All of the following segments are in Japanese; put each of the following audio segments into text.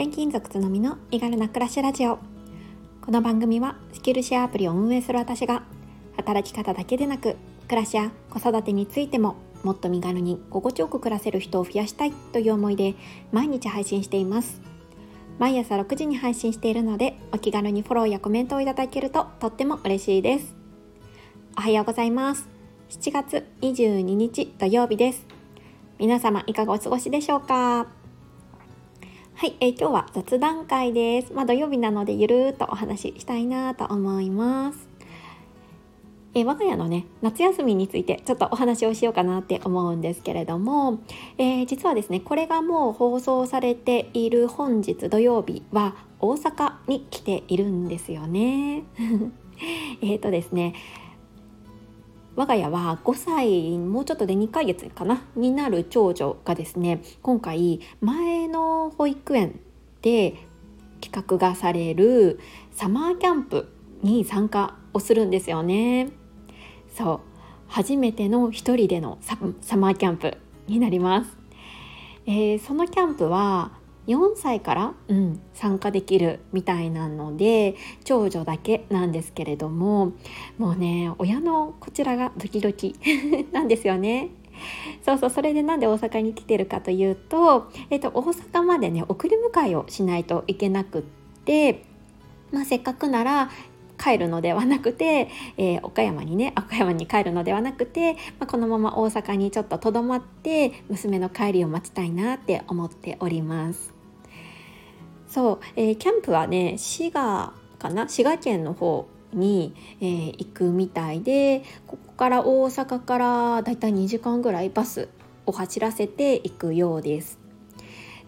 転勤族つのみの身軽な暮らしラジオ。この番組はスキルシェアアプリを運営する私が働き方だけでなく暮らしや子育てについてももっと身軽に心地よく暮らせる人を増やしたいという思いで毎日配信しています。毎朝6時に配信しているのでお気軽にフォローやコメントをいただけるととっても嬉しいです。おはようございます。7月22日土曜日です。皆様いかがお過ごしでしょうか？はい、えー、今日は雑談会です。まあ、土曜日なのでゆるーっとお話ししたいなと思います。えー、我が家のね夏休みについてちょっとお話をしようかなって思うんですけれども、えー、実はですねこれがもう放送されている本日土曜日は大阪に来ているんですよね。えっとですね我が家は5歳もうちょっとで2ヶ月かなになる長女がですね今回前の保育園で企画がされるサマーキャンプに参加をするんですよね。そう。初めての一人でのサマーキャンプになります、えー、そのキャンプは4歳から、うん、参加できるみたいなので長女だけなんですけれどももうね親のこちらがドキドキ なんですよね。そうそうそれでなんで大阪に来てるかというと、えっと、大阪までね送り迎えをしないといけなくって、まあ、せっかくなら帰るのではなくて、えー、岡山にね岡山に帰るのではなくて、まあ、このまま大阪にちょっととどまって娘の帰りを待ちたいなって思っております。そう、えー、キャンプはね滋賀かな？滋賀県の方に、えー、行くみたいでここから大阪からだいたい2時間ぐらいバスを走らせていくようです。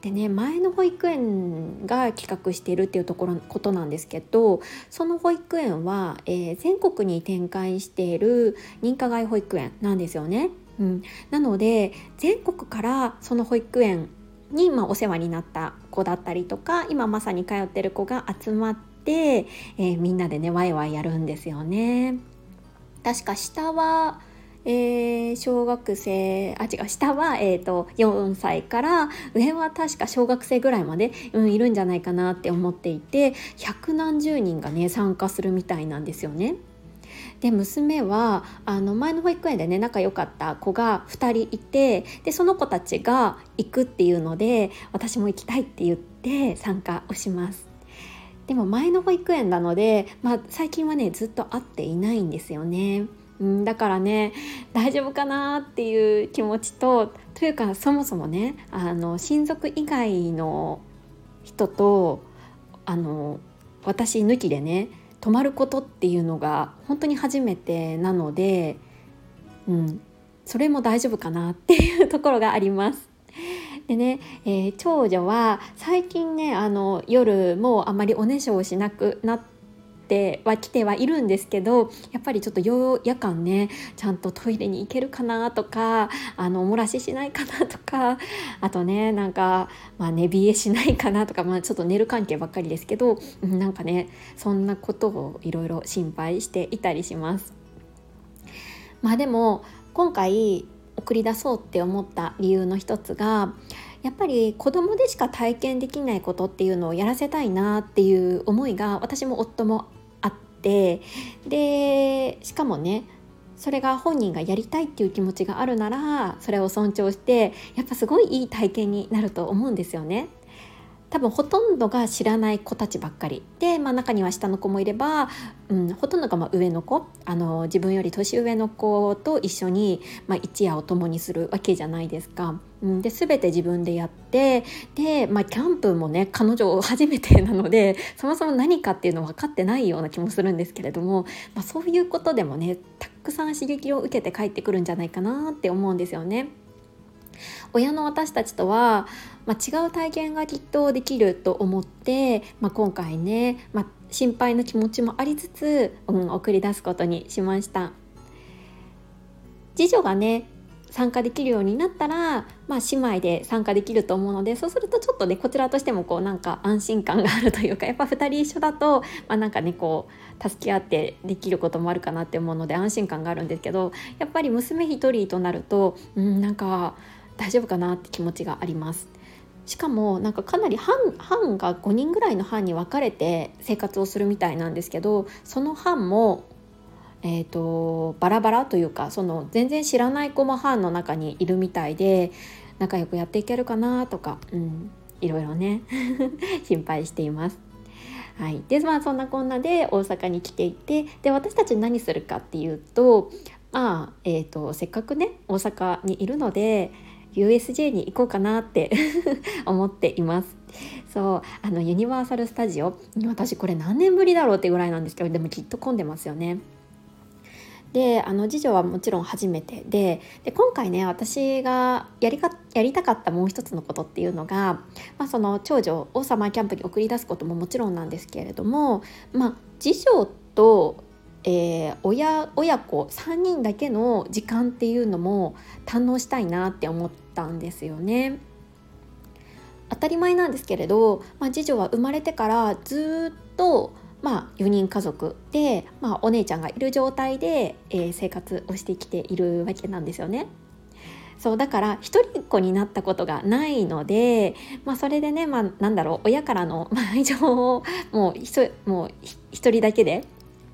でね前の保育園が企画しているっていうところことなんですけどその保育園は、えー、全国に展開している認可外保育園なんですよね。うん、なので全国からその保育園に、まあ、お世話になった子だったりとか今まさに通ってる子が集まって、えー、みんなでねワイワイやるんですよね。確か下はえー、小学生あ違う下は、えーと、4歳から上は確か小学生ぐらいまで、うん、いるんじゃないかなって思っていて百何十人がね参加するみたいなんですよね。で娘はあの前の保育園でね仲良かった子が2人いてでその子たちが行くっていうので私も行きたいって言って参加をします。でも前の保育園なので、まあ、最近はねずっと会っていないんですよね。うん、だからね大丈夫かなっていう気持ちとというかそもそもねあの親族以外の人とあの私抜きでね泊まることっていうのが本当に初めてなので、うん、それも大丈夫かなっていうところがあります。でね、えー、長女は最近ねあの夜もあまりおねしょをしなくなっては来てはいるんですけどやっぱりちょっと夜間ねちゃんとトイレに行けるかなとかあのお漏らししないかなとかあとねなんか、まあ、寝冷えしないかなとか、まあ、ちょっと寝る関係ばっかりですけどなんかねそんなことをいろいろ心配していたりします。まあでも今回送り出そうって思った理由の一つがやっぱり子供でしか体験できないことっていうのをやらせたいなっていう思いが私も夫もってでしかもねそれが本人がやりたいっていう気持ちがあるならそれを尊重してやっぱすごいいい体験になると思うんですよね。多分ほとんどが知らない子たちばっかりで、まあ、中には下の子もいれば、うん、ほとんどがま上の子あの自分より年上の子と一緒に、まあ、一夜を共にするわけじゃないですか。うん、で全て自分でやってで、まあ、キャンプもね彼女初めてなのでそもそも何かっていうの分かってないような気もするんですけれども、まあ、そういうことでもねたくさん刺激を受けて帰ってくるんじゃないかなって思うんですよね。親の私たちとは、まあ、違う体験がきっとできると思って、まあ、今回ね、まあ、心配な気持ちもありつつ、うん、送り出すことにしました。次女がね参加できるようになったら、まあ、姉妹で参加できると思うのでそうするとちょっとねこちらとしてもこうなんか安心感があるというかやっぱ2人一緒だと、まあ、なんかねこう助け合ってできることもあるかなって思うので安心感があるんですけどやっぱり娘1人となると、うん、なんか大丈夫かなって気持ちがあります。しかもなんかかなり班班が5人ぐらいの班に分かれて生活をするみたいなんですけどその班も、えーと、バラバラというかその全然知らない子も班の中にいるみたいで仲良くやっていけるかなとか、うん、いろいろね 心配しています。はい、でまあそんなこんなで大阪に来ていてで私たち何するかっていうとまあ、えーと、せっかくね大阪にいるので USJ に行こうかなって 思っています。そうあのユニバーサル・スタジオ私これ何年ぶりだろうってぐらいなんですけどでもきっと混んでますよね。であの次女はもちろん初めてでで今回ね私がやりかやりたかったもう一つのことっていうのが、まあ、その長女をサマーキャンプに送り出すことももちろんなんですけれども、まあ、次女とえー、親親子3人だけの時間っていうのも堪能したいなって思ったんですよね。当たり前なんですけれど、まあ、次女は生まれてからずっと、まあ、4人家族で、まあ、お姉ちゃんがいる状態で、えー、生活をしてきているわけなんですよね。そうだから一人っ子になったことがないので、まあ、それでね、まあ、なんだろう親からの 愛情をもうもう一人だけで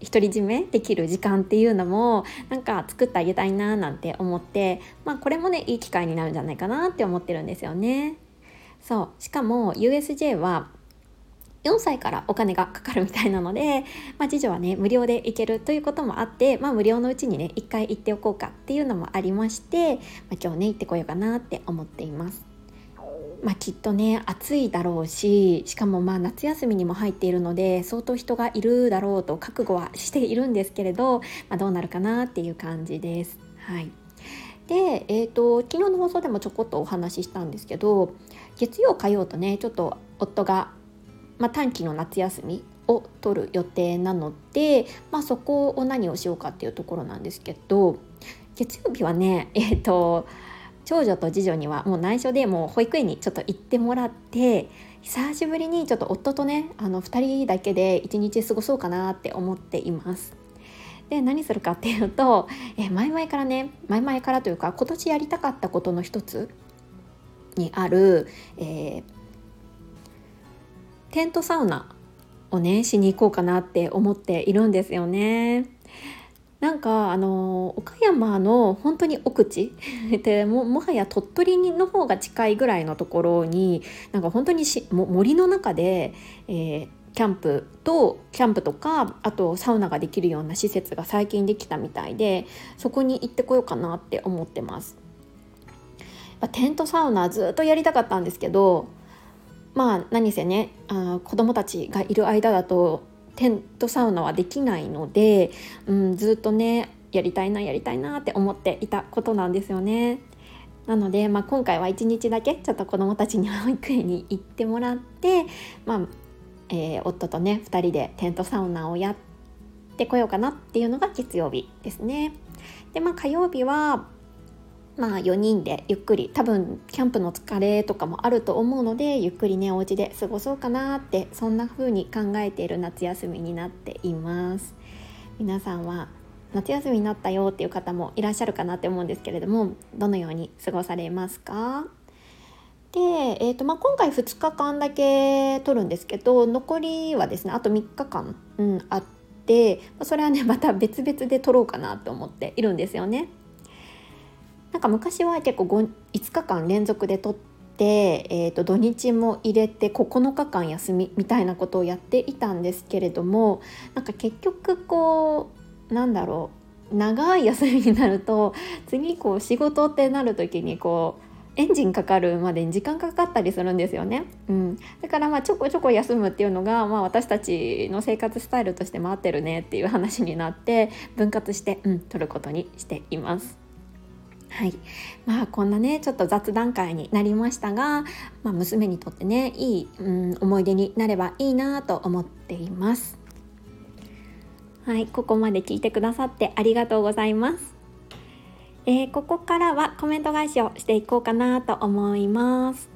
独り占めできる時間っていうのもなんか作ってあげたいななんて思ってまあこれもねいい機会になるんじゃないかなって思ってるんですよね。そうしかも USJ は4歳からお金がかかるみたいなので、まあ、次女はね無料で行けるということもあって、まあ、無料のうちにね一回行っておこうかっていうのもありまして、まあ、今日ね行ってこようかなって思っています。まあ、きっとね暑いだろうししかもまあ夏休みにも入っているので相当人がいるだろうと覚悟はしているんですけれど、まあ、どうなるかなっていう感じです。はいで、えーと、昨日の放送でもちょこっとお話ししたんですけど月曜火曜とねちょっと夫が、まあ、短期の夏休みを取る予定なので、まあ、そこを何をしようかっていうところなんですけど月曜日はねえっ、ー、と長女と次女にはもう内緒でもう保育園にちょっと行ってもらって久しぶりにちょっと夫とねあの2人だけで一日過ごそうかなって思っています。で何するかっていうと、え前々からね前々からというか今年やりたかったことの一つにある、えー、テントサウナをねしに行こうかなって思っているんですよね。なんかあの岡山の本当に奥地 でももはや鳥取の方が近いぐらいのところになんか本当にしも森の中で、えー、キャンプとキャンプとかあとサウナができるような施設が最近できたみたいでそこに行ってこようかなって思ってます。テントサウナずっとやりたかったんですけどまあ何せねあ子供たちがいる間だとテントサウナはできないので、うん、ずっとねやりたいなやりたいなって思っていたことなんですよね。なので、まあ、今回は1日だけちょっと子どもたちに保育園に行ってもらって、まあえー、夫とね2人でテントサウナをやってこようかなっていうのが月曜日ですね。でまあ火曜日はまあ4人でゆっくり多分キャンプの疲れとかもあると思うのでゆっくりねお家で過ごそうかなってそんな風に考えている夏休みになっています皆さんは夏休みになったよっていう方もいらっしゃるかなって思うんですけれどもどのように過ごされますか？で、えーとまあ、今回2日間だけ取るんですけど残りはですねあと3日間、うん、あってそれはねまた別々で取ろうかなと思っているんですよね。なんか昔は結構 5, 5日間連続で撮って、えー、と土日も入れて9日間休みみたいなことをやっていたんですけれどもなんか結局こうなんだろう長い休みになると次こう仕事ってなる時にこうエンジンかかるまでに時間かかったりするんですよね。うん、だからまあちょこちょこ休むっていうのが、まあ、私たちの生活スタイルとして回ってるねっていう話になって分割して、うん、取ることにしています。はいまあこんなねちょっと雑談会になりましたが、まあ、娘にとってねいい、うん、思い出になればいいなと思っています。はいここまで聞いてくださってありがとうございます。えー、ここからはコメント返しをしていこうかなと思います。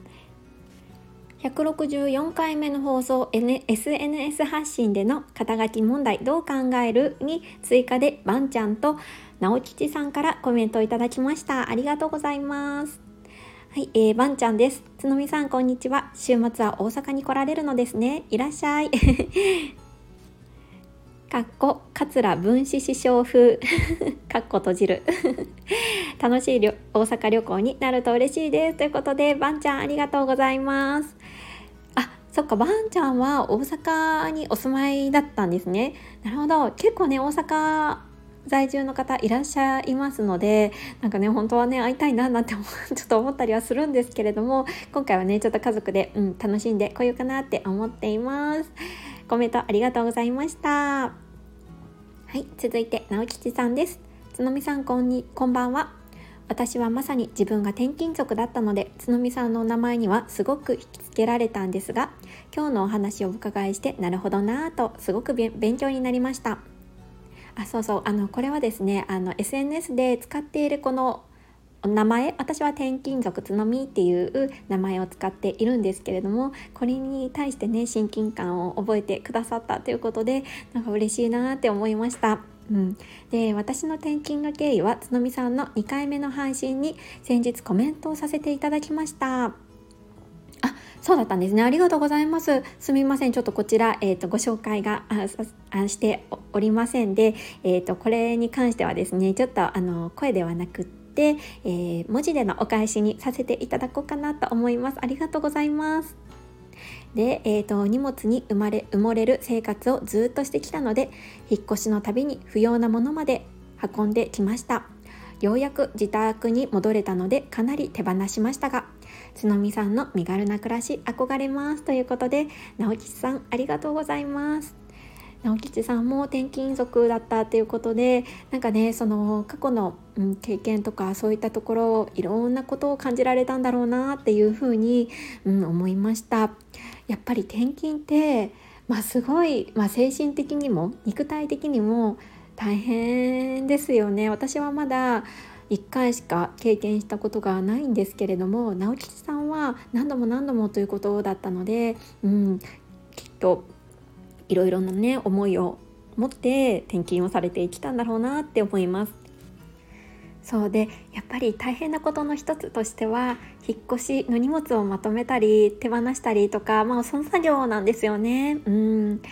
164回目の放送、SNS 発信での肩書き問題どう考えるに追加でばんちゃんと直吉さんからコメントをいただきました。ありがとうございます。はい、えー、ばんちゃんです。つのみさん、こんにちは。週末は大阪に来られるのですね。いらっしゃい。かっこ桂分子師匠風。かっこ閉じる。楽しい大阪旅行になると嬉しいです。ということでばんちゃんありがとうございます。あそっかばんちゃんは大阪にお住まいだったんですね。なるほど。結構ね大阪在住の方いらっしゃいますのでなんかね本当はね会いたいななんて ちょっと思ったりはするんですけれども今回はねちょっと家族で、うん、楽しんでこようかなって思っています。コメントありがとうございました。はい続いて直吉さんです。つのみさんこんにこんばんは。私はまさに自分が転勤族だったのでつのみさんのお名前にはすごく引きつけられたんですが今日のお話をお伺いしてなるほどなぁとすごく勉強になりました。あそうそうあのこれはですねあの SNS で使っているこの名前私は転勤族つのみっていう名前を使っているんですけれどもこれに対してね親近感を覚えてくださったということでなんか嬉しいなって思いました。うん、で私の転勤の経緯はつのみさんの2回目の配信に先日コメントをさせていただきました。あそうだったんですね。ありがとうございます。すみません。ちょっとこちら、えーと、ご紹介があしておりませんで、えーと、これに関してはですね、ちょっとあの声ではなくて、えー、文字でのお返しにさせていただこうかなと思います。ありがとうございます。で、えーと、荷物に生まれ埋もれる生活をずっとしてきたので引っ越しのたびに不要なものまで運んできましたようやく自宅に戻れたのでかなり手放しましたがつのみさんの身軽な暮らし憧れますということで直吉さんありがとうございます直吉さんも転勤族だったということでなんかねその過去の、うん、経験とかそういったところいろんなことを感じられたんだろうなっていうふうに、うん、思いました。やっぱり転勤ってまあすごい、まあ、精神的にも肉体的にも大変ですよね。私はまだ1回しか経験したことがないんですけれども直吉さんは何度も何度もということだったので、うん、きっといろいろなね思いを持って転勤をされてきたんだろうなって思います。そうでやっぱり大変なことの一つとしては引っ越しの荷物をまとめたり手放したりとかまあその作業なんですよね。うん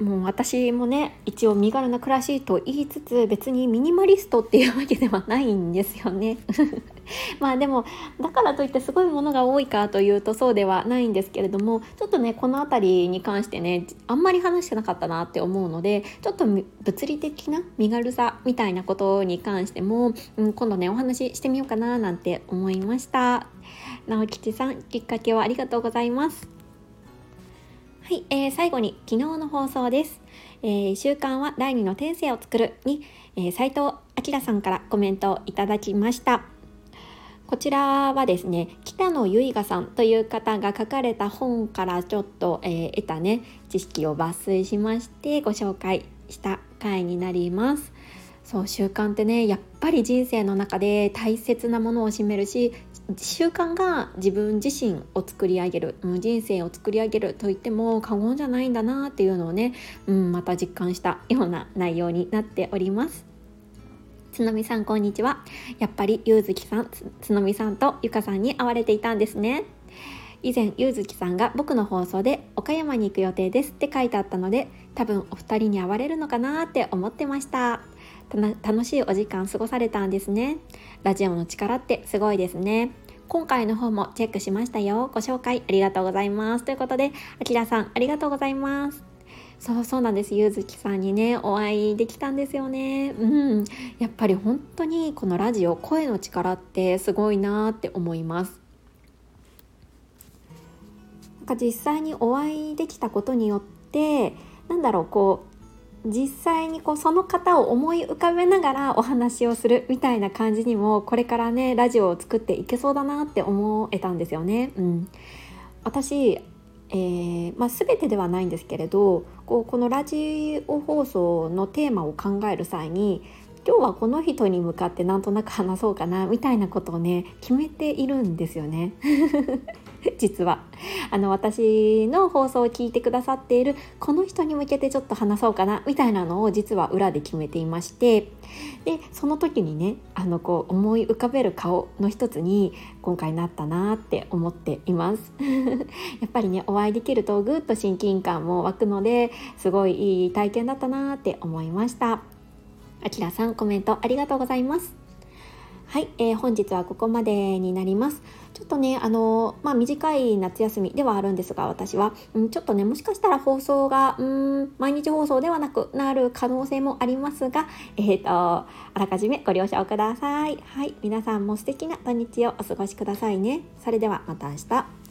もう私もね一応身軽な暮らしと言いつつ別にミニマリストっていうわけではないんですよね。まあでもだからといってすごいものが多いかというとそうではないんですけれどもちょっとねこの辺りに関してねあんまり話してなかったなって思うのでちょっと物理的な身軽さみたいなことに関しても、うん、今度ねお話ししてみようかななんて思いました。直吉さんきっかけをありがとうございます。はい、えー、最後に昨日の放送です。えー、週刊は第2の天性を作るに、えー、斉藤明さんからコメントをいただきました。こちらはですね北野由香さんという方が書かれた本からちょっと、えー、得たね知識を抜粋しましてご紹介した回になります。そう習慣ってねやっぱり人生の中で大切なものを占めるし習慣が自分自身を作り上げる、うん、人生を作り上げると言っても過言じゃないんだなっていうのをね、うん、また実感したような内容になっております。つのみさんこんにちは。やっぱりゆうずきさんつのみさんとゆかさんに会われていたんですね。以前ゆうずきさんが僕の放送で岡山に行く予定ですって書いてあったので多分お二人に会われるのかなって思ってました。楽しいお時間過ごされたんですね。ラジオの力ってすごいですね。今回の方もチェックしましたよ。ご紹介ありがとうございます。ということであきらさんありがとうございます。そうそうなんです。ゆずきさんにねお会いできたんですよね。うん。やっぱり本当にこのラジオ声の力ってすごいなって思います。なんか実際にお会いできたことによってなんだろうこう実際にこうその方を思い浮かべながらお話をするみたいな感じにもこれからねラジオを作っていけそうだなって思えたんですよね。うん、私、えーまあ、全てではないんですけれどこうこのラジオ放送のテーマを考える際に今日はこの人に向かってなんとなく話そうかなみたいなことをね決めているんですよね。実は。あの私の放送を聞いてくださっているこの人に向けてちょっと話そうかなみたいなのを実は裏で決めていまして。でその時にねあのこう思い浮かべる顔の一つに今回なったなって思っています。やっぱりねお会いできるとぐっと親近感も湧くのですごいいい体験だったなって思いました。あきらさんコメントありがとうございます。はい、えー、本日はここまでになります。ちょっとね、あのまあ、短い夏休みではあるんですが、私は、うん、ちょっとね、もしかしたら放送が、うん、毎日放送ではなくなる可能性もありますが、えっ、ー、と、あらかじめご了承ください。はい、皆さんも素敵な土日をお過ごしくださいね。それではまた明日。